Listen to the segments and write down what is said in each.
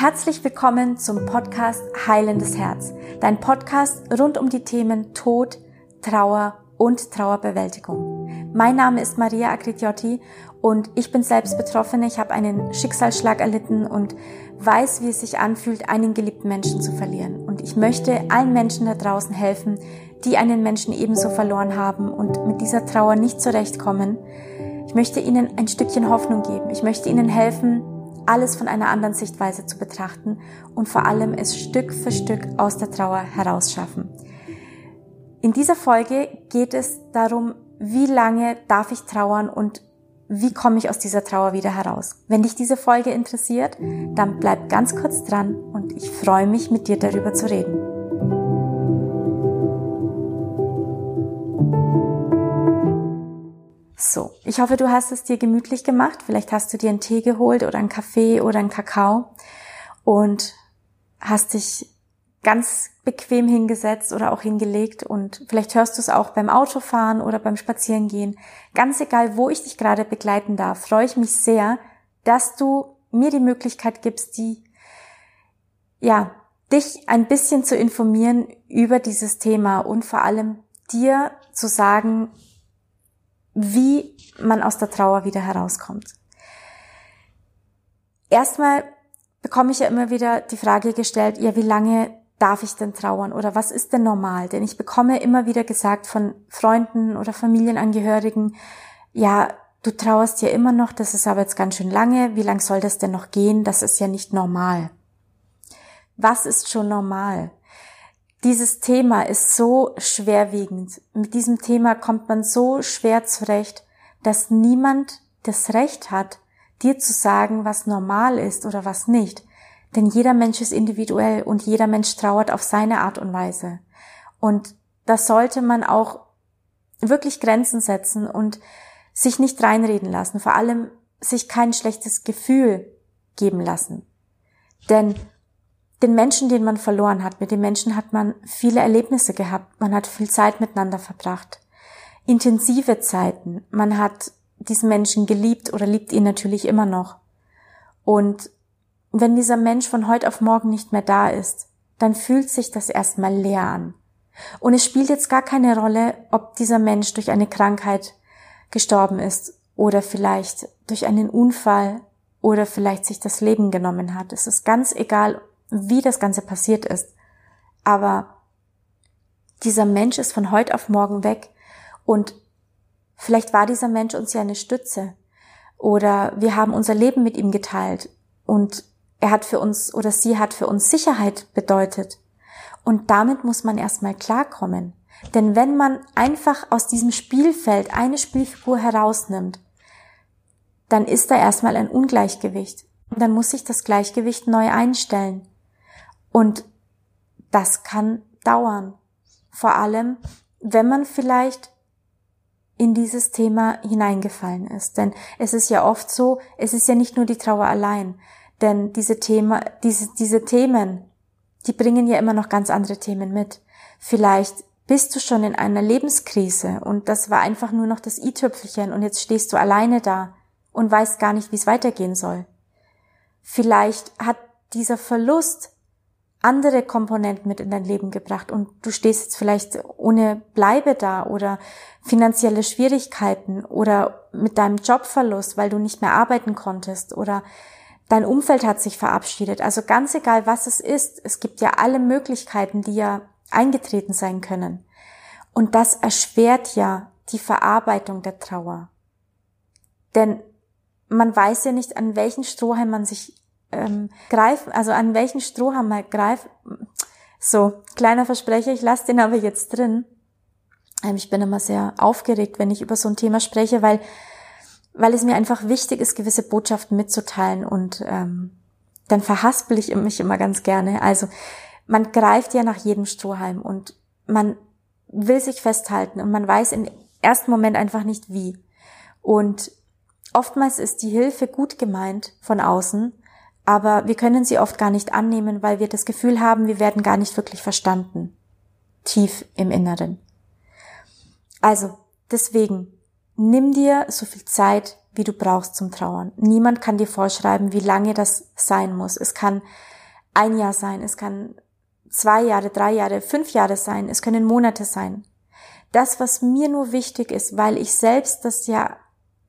Herzlich willkommen zum Podcast Heilendes Herz, dein Podcast rund um die Themen Tod, Trauer und Trauerbewältigung. Mein Name ist Maria Agritiotti und ich bin selbst Betroffene. Ich habe einen Schicksalsschlag erlitten und weiß, wie es sich anfühlt, einen geliebten Menschen zu verlieren. Und ich möchte allen Menschen da draußen helfen, die einen Menschen ebenso verloren haben und mit dieser Trauer nicht zurechtkommen. Ich möchte ihnen ein Stückchen Hoffnung geben. Ich möchte ihnen helfen, alles von einer anderen Sichtweise zu betrachten und vor allem es Stück für Stück aus der Trauer herausschaffen. In dieser Folge geht es darum, wie lange darf ich trauern und wie komme ich aus dieser Trauer wieder heraus. Wenn dich diese Folge interessiert, dann bleib ganz kurz dran und ich freue mich, mit dir darüber zu reden. So, ich hoffe, du hast es dir gemütlich gemacht. Vielleicht hast du dir einen Tee geholt oder einen Kaffee oder einen Kakao und hast dich ganz bequem hingesetzt oder auch hingelegt und vielleicht hörst du es auch beim Autofahren oder beim Spazierengehen. Ganz egal, wo ich dich gerade begleiten darf, freue ich mich sehr, dass du mir die Möglichkeit gibst, die, ja, dich ein bisschen zu informieren über dieses Thema und vor allem dir zu sagen, wie man aus der Trauer wieder herauskommt. Erstmal bekomme ich ja immer wieder die Frage gestellt, ja, wie lange darf ich denn trauern oder was ist denn normal? Denn ich bekomme immer wieder gesagt von Freunden oder Familienangehörigen, ja, du trauerst ja immer noch, das ist aber jetzt ganz schön lange, wie lang soll das denn noch gehen? Das ist ja nicht normal. Was ist schon normal? Dieses Thema ist so schwerwiegend. Mit diesem Thema kommt man so schwer zurecht, dass niemand das Recht hat, dir zu sagen, was normal ist oder was nicht. Denn jeder Mensch ist individuell und jeder Mensch trauert auf seine Art und Weise. Und da sollte man auch wirklich Grenzen setzen und sich nicht reinreden lassen, vor allem sich kein schlechtes Gefühl geben lassen. Denn den Menschen, den man verloren hat, mit den Menschen hat man viele Erlebnisse gehabt, man hat viel Zeit miteinander verbracht, intensive Zeiten, man hat diesen Menschen geliebt oder liebt ihn natürlich immer noch. Und wenn dieser Mensch von heute auf morgen nicht mehr da ist, dann fühlt sich das erstmal leer an. Und es spielt jetzt gar keine Rolle, ob dieser Mensch durch eine Krankheit gestorben ist oder vielleicht durch einen Unfall oder vielleicht sich das Leben genommen hat. Es ist ganz egal, wie das Ganze passiert ist. Aber dieser Mensch ist von heute auf morgen weg und vielleicht war dieser Mensch uns ja eine Stütze oder wir haben unser Leben mit ihm geteilt und er hat für uns oder sie hat für uns Sicherheit bedeutet. Und damit muss man erstmal klarkommen. Denn wenn man einfach aus diesem Spielfeld eine Spielfigur herausnimmt, dann ist da erstmal ein Ungleichgewicht. Und dann muss sich das Gleichgewicht neu einstellen. Und das kann dauern. Vor allem, wenn man vielleicht in dieses Thema hineingefallen ist. Denn es ist ja oft so, es ist ja nicht nur die Trauer allein. Denn diese Thema, diese, diese Themen, die bringen ja immer noch ganz andere Themen mit. Vielleicht bist du schon in einer Lebenskrise und das war einfach nur noch das i-Tüpfelchen und jetzt stehst du alleine da und weißt gar nicht, wie es weitergehen soll. Vielleicht hat dieser Verlust andere Komponenten mit in dein Leben gebracht und du stehst jetzt vielleicht ohne Bleibe da oder finanzielle Schwierigkeiten oder mit deinem Jobverlust, weil du nicht mehr arbeiten konntest oder dein Umfeld hat sich verabschiedet. Also ganz egal, was es ist, es gibt ja alle Möglichkeiten, die ja eingetreten sein können. Und das erschwert ja die Verarbeitung der Trauer. Denn man weiß ja nicht, an welchen Strohhalm man sich ähm, greifen, also an welchen Strohhalm man greift. So, kleiner Versprecher, ich lasse den aber jetzt drin. Ähm, ich bin immer sehr aufgeregt, wenn ich über so ein Thema spreche, weil, weil es mir einfach wichtig ist, gewisse Botschaften mitzuteilen und ähm, dann verhaspel ich mich immer ganz gerne. Also man greift ja nach jedem Strohhalm und man will sich festhalten und man weiß im ersten Moment einfach nicht wie. Und oftmals ist die Hilfe gut gemeint von außen, aber wir können sie oft gar nicht annehmen, weil wir das Gefühl haben, wir werden gar nicht wirklich verstanden. Tief im Inneren. Also, deswegen, nimm dir so viel Zeit, wie du brauchst zum Trauern. Niemand kann dir vorschreiben, wie lange das sein muss. Es kann ein Jahr sein, es kann zwei Jahre, drei Jahre, fünf Jahre sein, es können Monate sein. Das, was mir nur wichtig ist, weil ich selbst das ja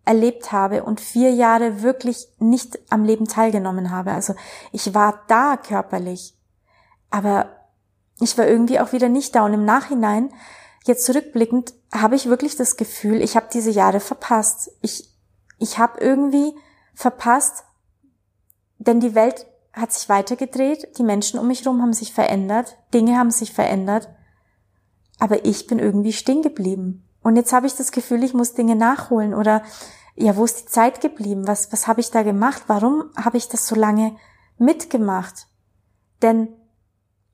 erlebt habe und vier Jahre wirklich nicht am Leben teilgenommen habe. Also ich war da körperlich, aber ich war irgendwie auch wieder nicht da. Und im Nachhinein, jetzt zurückblickend, habe ich wirklich das Gefühl, ich habe diese Jahre verpasst. Ich, ich habe irgendwie verpasst, denn die Welt hat sich weitergedreht, die Menschen um mich herum haben sich verändert, Dinge haben sich verändert, aber ich bin irgendwie stehen geblieben. Und jetzt habe ich das Gefühl, ich muss Dinge nachholen oder ja, wo ist die Zeit geblieben? Was, was habe ich da gemacht? Warum habe ich das so lange mitgemacht? Denn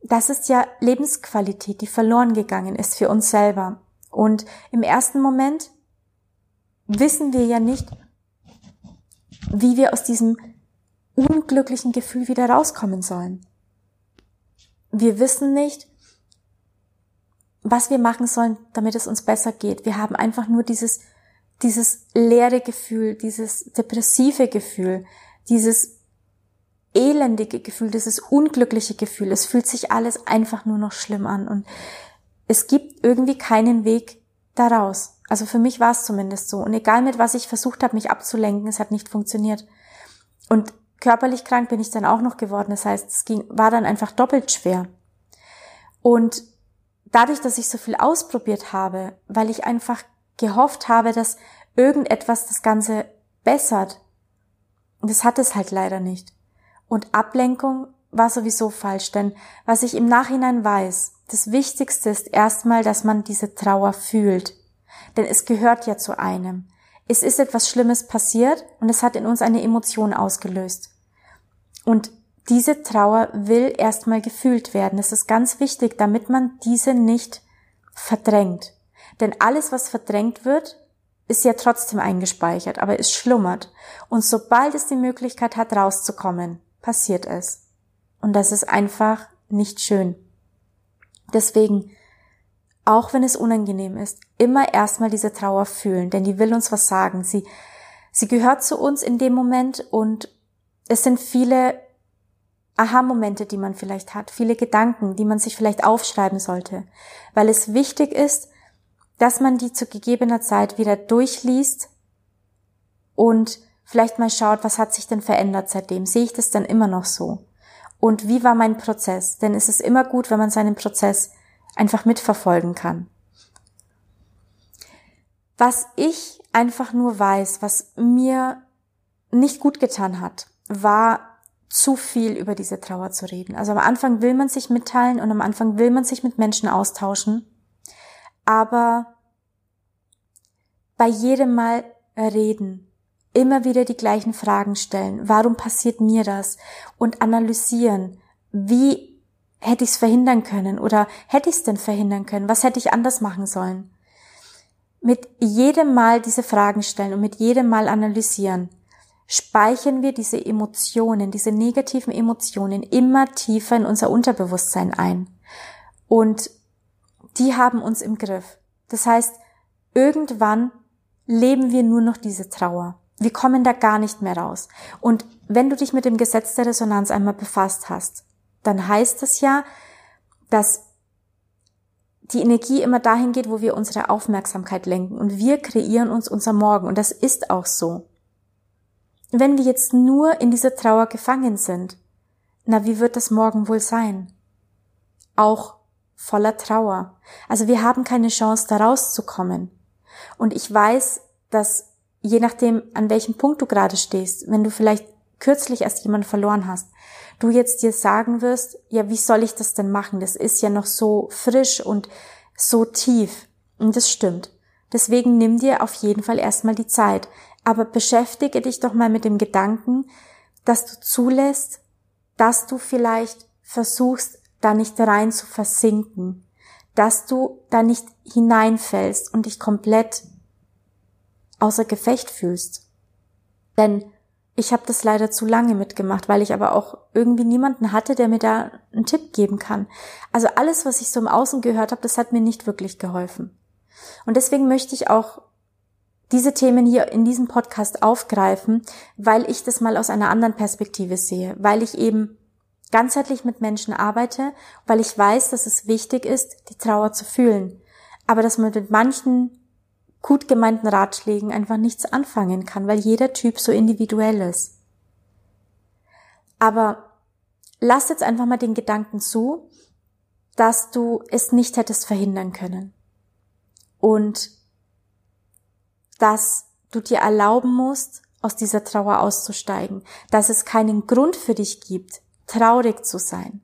das ist ja Lebensqualität, die verloren gegangen ist für uns selber. Und im ersten Moment wissen wir ja nicht, wie wir aus diesem unglücklichen Gefühl wieder rauskommen sollen. Wir wissen nicht, was wir machen sollen, damit es uns besser geht. Wir haben einfach nur dieses, dieses leere Gefühl, dieses depressive Gefühl, dieses elendige Gefühl, dieses unglückliche Gefühl. Es fühlt sich alles einfach nur noch schlimm an und es gibt irgendwie keinen Weg daraus. Also für mich war es zumindest so. Und egal mit was ich versucht habe, mich abzulenken, es hat nicht funktioniert. Und körperlich krank bin ich dann auch noch geworden. Das heißt, es ging, war dann einfach doppelt schwer. Und dadurch, dass ich so viel ausprobiert habe, weil ich einfach gehofft habe, dass irgendetwas das Ganze bessert, das hat es halt leider nicht. Und Ablenkung war sowieso falsch, denn was ich im Nachhinein weiß, das Wichtigste ist erstmal, dass man diese Trauer fühlt. Denn es gehört ja zu einem. Es ist etwas Schlimmes passiert und es hat in uns eine Emotion ausgelöst. Und diese Trauer will erstmal gefühlt werden. Es ist ganz wichtig, damit man diese nicht verdrängt. Denn alles, was verdrängt wird, ist ja trotzdem eingespeichert, aber es schlummert. Und sobald es die Möglichkeit hat, rauszukommen, passiert es. Und das ist einfach nicht schön. Deswegen, auch wenn es unangenehm ist, immer erstmal diese Trauer fühlen, denn die will uns was sagen. Sie, sie gehört zu uns in dem Moment und es sind viele Aha-Momente, die man vielleicht hat, viele Gedanken, die man sich vielleicht aufschreiben sollte, weil es wichtig ist, dass man die zu gegebener Zeit wieder durchliest und vielleicht mal schaut, was hat sich denn verändert seitdem? Sehe ich das dann immer noch so? Und wie war mein Prozess? Denn es ist immer gut, wenn man seinen Prozess einfach mitverfolgen kann. Was ich einfach nur weiß, was mir nicht gut getan hat, war zu viel über diese Trauer zu reden. Also am Anfang will man sich mitteilen und am Anfang will man sich mit Menschen austauschen. Aber bei jedem Mal reden, immer wieder die gleichen Fragen stellen. Warum passiert mir das? Und analysieren. Wie hätte ich es verhindern können? Oder hätte ich es denn verhindern können? Was hätte ich anders machen sollen? Mit jedem Mal diese Fragen stellen und mit jedem Mal analysieren, speichern wir diese Emotionen, diese negativen Emotionen immer tiefer in unser Unterbewusstsein ein. Und die haben uns im Griff. Das heißt, irgendwann leben wir nur noch diese Trauer. Wir kommen da gar nicht mehr raus. Und wenn du dich mit dem Gesetz der Resonanz einmal befasst hast, dann heißt es ja, dass die Energie immer dahin geht, wo wir unsere Aufmerksamkeit lenken. Und wir kreieren uns unser Morgen. Und das ist auch so. Wenn wir jetzt nur in dieser Trauer gefangen sind, na, wie wird das morgen wohl sein? Auch voller Trauer. Also wir haben keine Chance, da rauszukommen. Und ich weiß, dass je nachdem, an welchem Punkt du gerade stehst, wenn du vielleicht kürzlich erst jemanden verloren hast, du jetzt dir sagen wirst, ja, wie soll ich das denn machen? Das ist ja noch so frisch und so tief. Und das stimmt. Deswegen nimm dir auf jeden Fall erstmal die Zeit. Aber beschäftige dich doch mal mit dem Gedanken, dass du zulässt, dass du vielleicht versuchst, da nicht rein zu versinken, dass du da nicht hineinfällst und dich komplett außer Gefecht fühlst. Denn ich habe das leider zu lange mitgemacht, weil ich aber auch irgendwie niemanden hatte, der mir da einen Tipp geben kann. Also alles, was ich so im Außen gehört habe, das hat mir nicht wirklich geholfen. Und deswegen möchte ich auch diese Themen hier in diesem Podcast aufgreifen, weil ich das mal aus einer anderen Perspektive sehe, weil ich eben ganzheitlich mit Menschen arbeite, weil ich weiß, dass es wichtig ist, die Trauer zu fühlen, aber dass man mit manchen gut gemeinten Ratschlägen einfach nichts anfangen kann, weil jeder Typ so individuell ist. Aber lass jetzt einfach mal den Gedanken zu, dass du es nicht hättest verhindern können. Und dass du dir erlauben musst, aus dieser Trauer auszusteigen, dass es keinen Grund für dich gibt, traurig zu sein.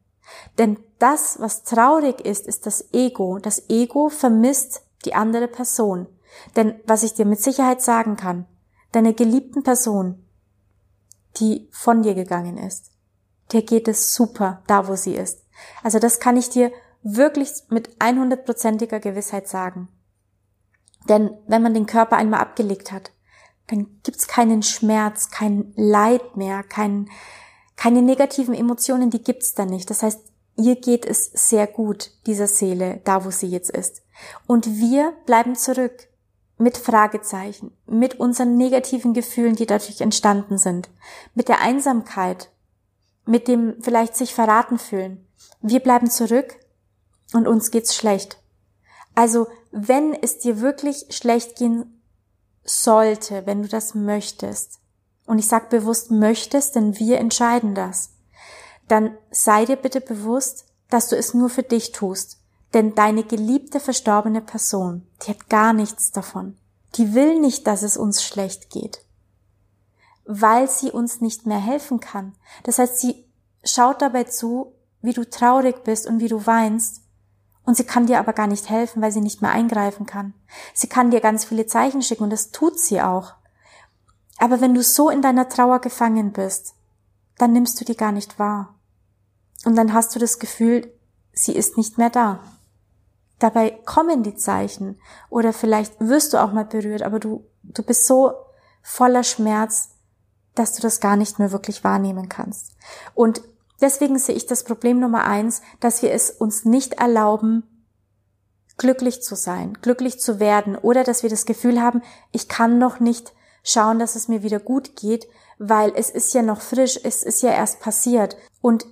Denn das, was traurig ist, ist das Ego. Das Ego vermisst die andere Person. Denn was ich dir mit Sicherheit sagen kann, deine geliebten Person, die von dir gegangen ist, der geht es super da, wo sie ist. Also das kann ich dir wirklich mit 100%iger Gewissheit sagen. Denn wenn man den Körper einmal abgelegt hat, dann gibt's keinen Schmerz, kein Leid mehr, kein, keine negativen Emotionen, die gibt's da nicht. Das heißt, ihr geht es sehr gut, dieser Seele, da wo sie jetzt ist. Und wir bleiben zurück mit Fragezeichen, mit unseren negativen Gefühlen, die dadurch entstanden sind, mit der Einsamkeit, mit dem vielleicht sich verraten fühlen. Wir bleiben zurück und uns geht's schlecht. Also, wenn es dir wirklich schlecht gehen sollte, wenn du das möchtest, und ich sag bewusst möchtest, denn wir entscheiden das, dann sei dir bitte bewusst, dass du es nur für dich tust. Denn deine geliebte verstorbene Person, die hat gar nichts davon. Die will nicht, dass es uns schlecht geht. Weil sie uns nicht mehr helfen kann. Das heißt, sie schaut dabei zu, wie du traurig bist und wie du weinst und sie kann dir aber gar nicht helfen, weil sie nicht mehr eingreifen kann. Sie kann dir ganz viele Zeichen schicken und das tut sie auch. Aber wenn du so in deiner Trauer gefangen bist, dann nimmst du die gar nicht wahr. Und dann hast du das Gefühl, sie ist nicht mehr da. Dabei kommen die Zeichen oder vielleicht wirst du auch mal berührt, aber du, du bist so voller Schmerz, dass du das gar nicht mehr wirklich wahrnehmen kannst. Und Deswegen sehe ich das Problem Nummer eins, dass wir es uns nicht erlauben, glücklich zu sein, glücklich zu werden oder dass wir das Gefühl haben, ich kann noch nicht schauen, dass es mir wieder gut geht, weil es ist ja noch frisch, es ist ja erst passiert. Und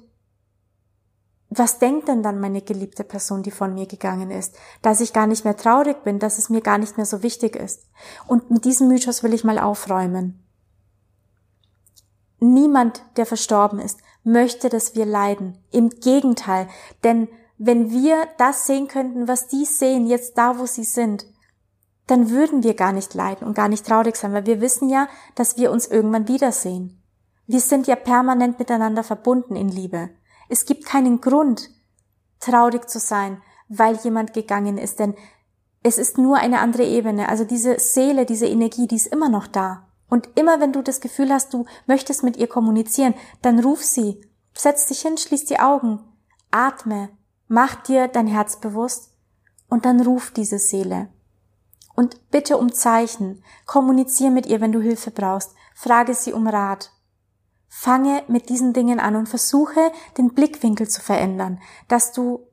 was denkt denn dann meine geliebte Person, die von mir gegangen ist? Dass ich gar nicht mehr traurig bin, dass es mir gar nicht mehr so wichtig ist. Und mit diesem Mythos will ich mal aufräumen. Niemand, der verstorben ist, möchte, dass wir leiden. Im Gegenteil, denn wenn wir das sehen könnten, was die sehen, jetzt da, wo sie sind, dann würden wir gar nicht leiden und gar nicht traurig sein, weil wir wissen ja, dass wir uns irgendwann wiedersehen. Wir sind ja permanent miteinander verbunden in Liebe. Es gibt keinen Grund, traurig zu sein, weil jemand gegangen ist, denn es ist nur eine andere Ebene. Also diese Seele, diese Energie, die ist immer noch da. Und immer wenn du das Gefühl hast, du möchtest mit ihr kommunizieren, dann ruf sie, setz dich hin, schließ die Augen, atme, mach dir dein Herz bewusst und dann ruf diese Seele. Und bitte um Zeichen, kommunizier mit ihr, wenn du Hilfe brauchst, frage sie um Rat. Fange mit diesen Dingen an und versuche, den Blickwinkel zu verändern, dass du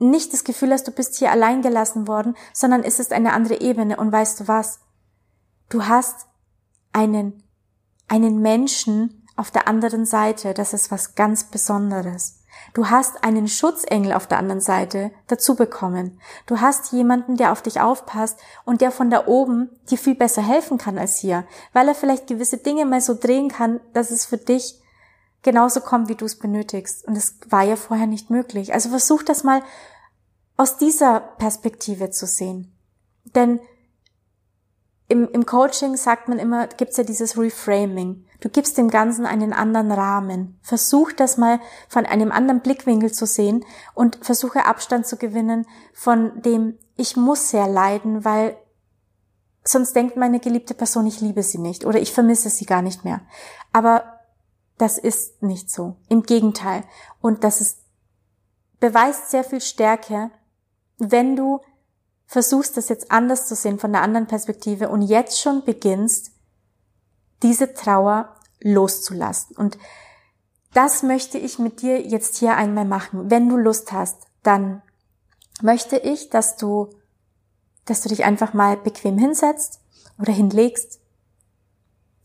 nicht das Gefühl hast, du bist hier allein gelassen worden, sondern es ist eine andere Ebene und weißt du was? Du hast einen, einen Menschen auf der anderen Seite, das ist was ganz Besonderes. Du hast einen Schutzengel auf der anderen Seite dazu bekommen. Du hast jemanden, der auf dich aufpasst und der von da oben dir viel besser helfen kann als hier, weil er vielleicht gewisse Dinge mal so drehen kann, dass es für dich genauso kommt, wie du es benötigst. Und es war ja vorher nicht möglich. Also versuch das mal aus dieser Perspektive zu sehen. Denn im, im Coaching sagt man immer, gibt's ja dieses Reframing. Du gibst dem Ganzen einen anderen Rahmen. Versuch das mal von einem anderen Blickwinkel zu sehen und versuche Abstand zu gewinnen von dem, ich muss sehr leiden, weil sonst denkt meine geliebte Person, ich liebe sie nicht oder ich vermisse sie gar nicht mehr. Aber das ist nicht so. Im Gegenteil. Und das ist, beweist sehr viel Stärke, wenn du versuchst das jetzt anders zu sehen von der anderen Perspektive und jetzt schon beginnst, diese Trauer loszulassen. Und das möchte ich mit dir jetzt hier einmal machen. Wenn du Lust hast, dann möchte ich, dass du, dass du dich einfach mal bequem hinsetzt oder hinlegst,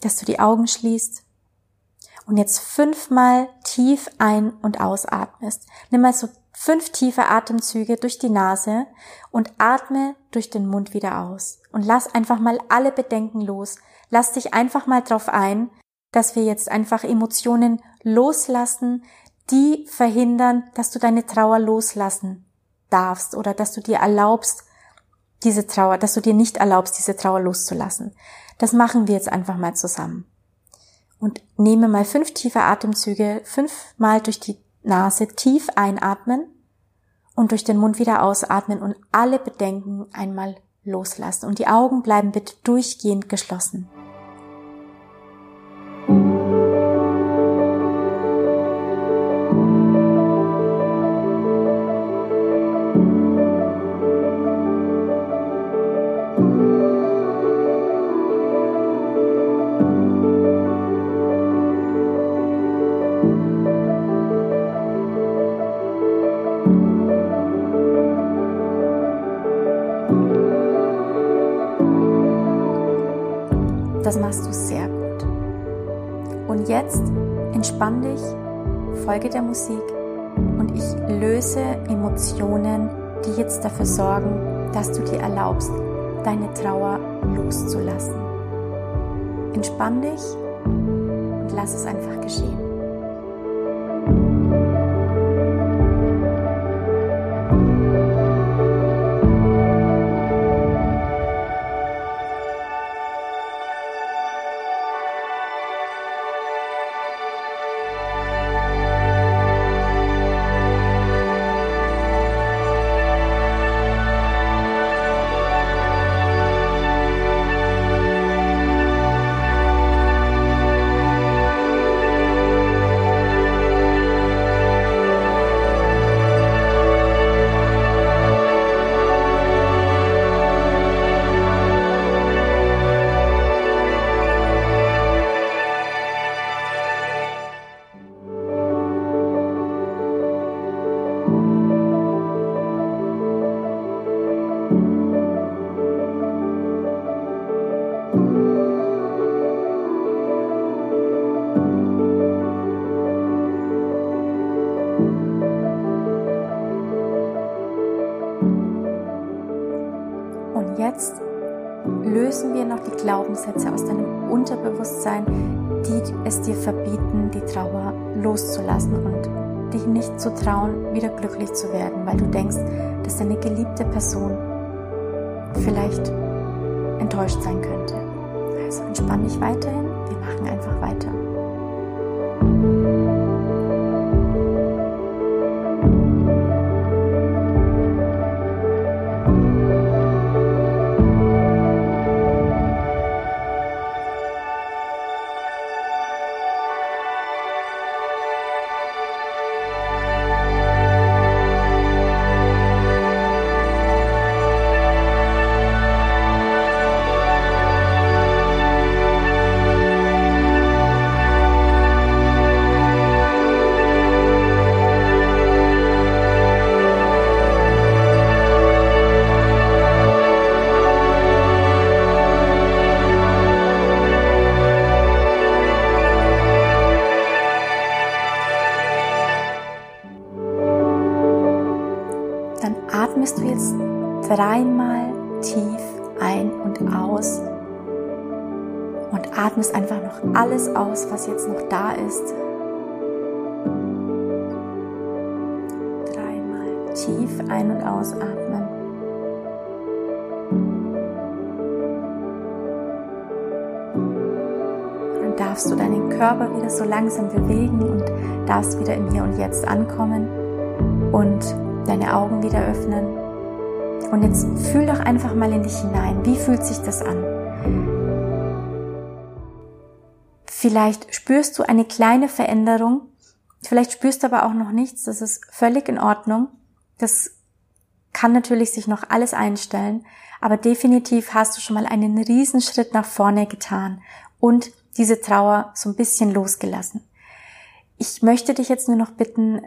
dass du die Augen schließt und jetzt fünfmal tief ein- und ausatmest. Nimm mal so fünf tiefe Atemzüge durch die Nase und atme durch den Mund wieder aus. Und lass einfach mal alle Bedenken los. Lass dich einfach mal drauf ein, dass wir jetzt einfach Emotionen loslassen, die verhindern, dass du deine Trauer loslassen darfst oder dass du dir erlaubst, diese Trauer, dass du dir nicht erlaubst, diese Trauer loszulassen. Das machen wir jetzt einfach mal zusammen. Und nehme mal fünf tiefe Atemzüge, fünfmal durch die Nase tief einatmen und durch den Mund wieder ausatmen und alle Bedenken einmal loslassen. Und die Augen bleiben bitte durchgehend geschlossen. Das machst du sehr gut. Und jetzt entspann dich, folge der Musik und ich löse Emotionen, die jetzt dafür sorgen, dass du dir erlaubst, deine Trauer loszulassen. Entspann dich und lass es einfach geschehen. Glaubenssätze aus deinem Unterbewusstsein, die es dir verbieten, die Trauer loszulassen und dich nicht zu trauen, wieder glücklich zu werden, weil du denkst, dass deine geliebte Person vielleicht enttäuscht sein könnte. Also entspann dich weiterhin, einfach alles aus, was jetzt noch da ist. Dreimal tief ein- und ausatmen. Dann darfst du deinen Körper wieder so langsam bewegen und darfst wieder im Hier und Jetzt ankommen und deine Augen wieder öffnen. Und jetzt fühl doch einfach mal in dich hinein. Wie fühlt sich das an? Vielleicht spürst du eine kleine Veränderung. Vielleicht spürst du aber auch noch nichts. Das ist völlig in Ordnung. Das kann natürlich sich noch alles einstellen. Aber definitiv hast du schon mal einen Riesenschritt nach vorne getan und diese Trauer so ein bisschen losgelassen. Ich möchte dich jetzt nur noch bitten,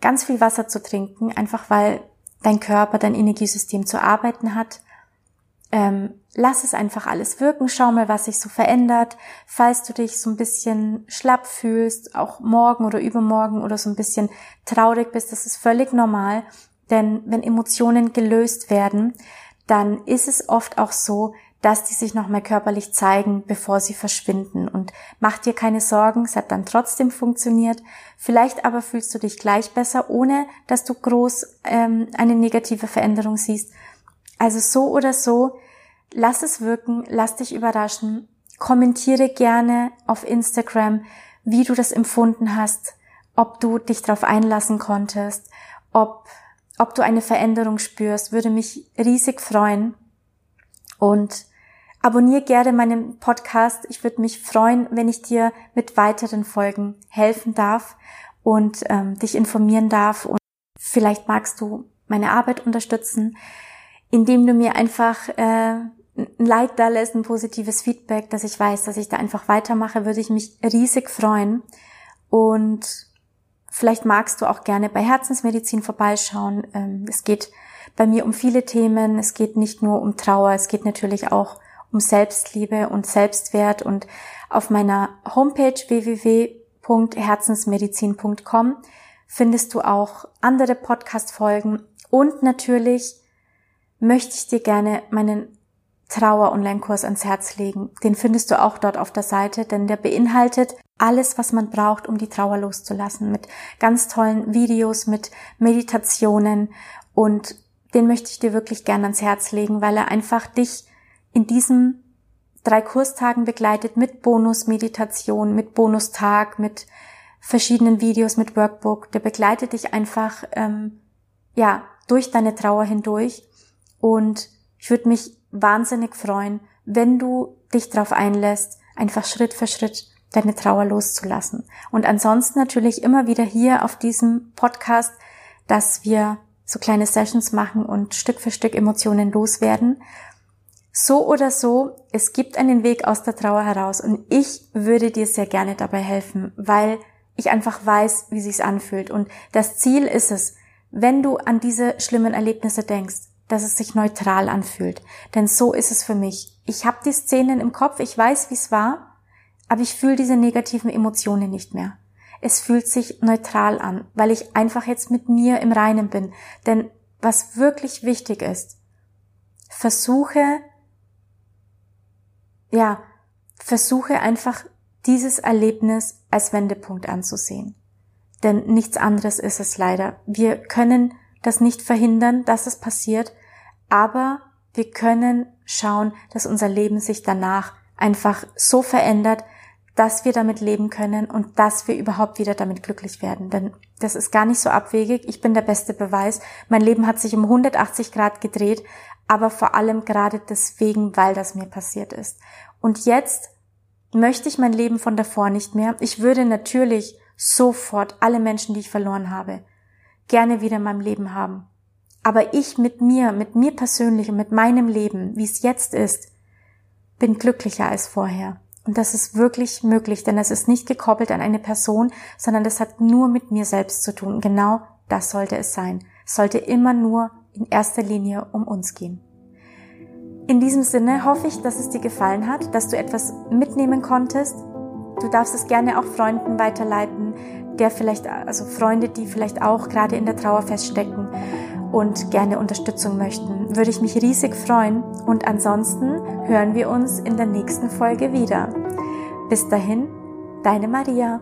ganz viel Wasser zu trinken, einfach weil dein Körper, dein Energiesystem zu arbeiten hat. Ähm, lass es einfach alles wirken, schau mal, was sich so verändert. Falls du dich so ein bisschen schlapp fühlst, auch morgen oder übermorgen oder so ein bisschen traurig bist, das ist völlig normal. Denn wenn Emotionen gelöst werden, dann ist es oft auch so, dass die sich nochmal körperlich zeigen, bevor sie verschwinden. Und mach dir keine Sorgen, es hat dann trotzdem funktioniert. Vielleicht aber fühlst du dich gleich besser, ohne dass du groß ähm, eine negative Veränderung siehst. Also so oder so, lass es wirken, lass dich überraschen. Kommentiere gerne auf Instagram, wie du das empfunden hast, ob du dich darauf einlassen konntest, ob, ob du eine Veränderung spürst, würde mich riesig freuen. Und Abonnier gerne meinen Podcast. Ich würde mich freuen, wenn ich dir mit weiteren Folgen helfen darf und ähm, dich informieren darf. Und vielleicht magst du meine Arbeit unterstützen, indem du mir einfach äh, ein Like da lässt, ein positives Feedback, dass ich weiß, dass ich da einfach weitermache, würde ich mich riesig freuen. Und vielleicht magst du auch gerne bei Herzensmedizin vorbeischauen. Ähm, es geht bei mir um viele Themen. Es geht nicht nur um Trauer, es geht natürlich auch um Selbstliebe und Selbstwert und auf meiner Homepage www.herzensmedizin.com findest du auch andere Podcast-Folgen und natürlich möchte ich dir gerne meinen Trauer-Online-Kurs ans Herz legen. Den findest du auch dort auf der Seite, denn der beinhaltet alles, was man braucht, um die Trauer loszulassen, mit ganz tollen Videos, mit Meditationen und den möchte ich dir wirklich gerne ans Herz legen, weil er einfach dich in diesen drei Kurstagen begleitet mit Bonus-Meditation, mit Bonustag, mit verschiedenen Videos, mit Workbook. Der begleitet dich einfach ähm, ja durch deine Trauer hindurch. Und ich würde mich wahnsinnig freuen, wenn du dich darauf einlässt, einfach Schritt für Schritt deine Trauer loszulassen. Und ansonsten natürlich immer wieder hier auf diesem Podcast, dass wir so kleine Sessions machen und Stück für Stück Emotionen loswerden. So oder so, es gibt einen Weg aus der Trauer heraus und ich würde dir sehr gerne dabei helfen, weil ich einfach weiß, wie sich's anfühlt und das Ziel ist es, wenn du an diese schlimmen Erlebnisse denkst, dass es sich neutral anfühlt, denn so ist es für mich. Ich habe die Szenen im Kopf, ich weiß, wie es war, aber ich fühle diese negativen Emotionen nicht mehr. Es fühlt sich neutral an, weil ich einfach jetzt mit mir im Reinen bin, denn was wirklich wichtig ist, versuche ja, versuche einfach dieses Erlebnis als Wendepunkt anzusehen. Denn nichts anderes ist es leider. Wir können das nicht verhindern, dass es passiert, aber wir können schauen, dass unser Leben sich danach einfach so verändert, dass wir damit leben können und dass wir überhaupt wieder damit glücklich werden. Denn das ist gar nicht so abwegig. Ich bin der beste Beweis. Mein Leben hat sich um 180 Grad gedreht, aber vor allem gerade deswegen, weil das mir passiert ist. Und jetzt möchte ich mein Leben von davor nicht mehr. Ich würde natürlich sofort alle Menschen, die ich verloren habe, gerne wieder in meinem Leben haben. Aber ich mit mir, mit mir persönlich und mit meinem Leben, wie es jetzt ist, bin glücklicher als vorher. Und das ist wirklich möglich, denn es ist nicht gekoppelt an eine Person, sondern das hat nur mit mir selbst zu tun. Genau das sollte es sein. Es sollte immer nur in erster Linie um uns gehen. In diesem Sinne hoffe ich, dass es dir gefallen hat, dass du etwas mitnehmen konntest. Du darfst es gerne auch Freunden weiterleiten, der vielleicht, also Freunde, die vielleicht auch gerade in der Trauer feststecken und gerne Unterstützung möchten. Würde ich mich riesig freuen. Und ansonsten hören wir uns in der nächsten Folge wieder. Bis dahin, deine Maria.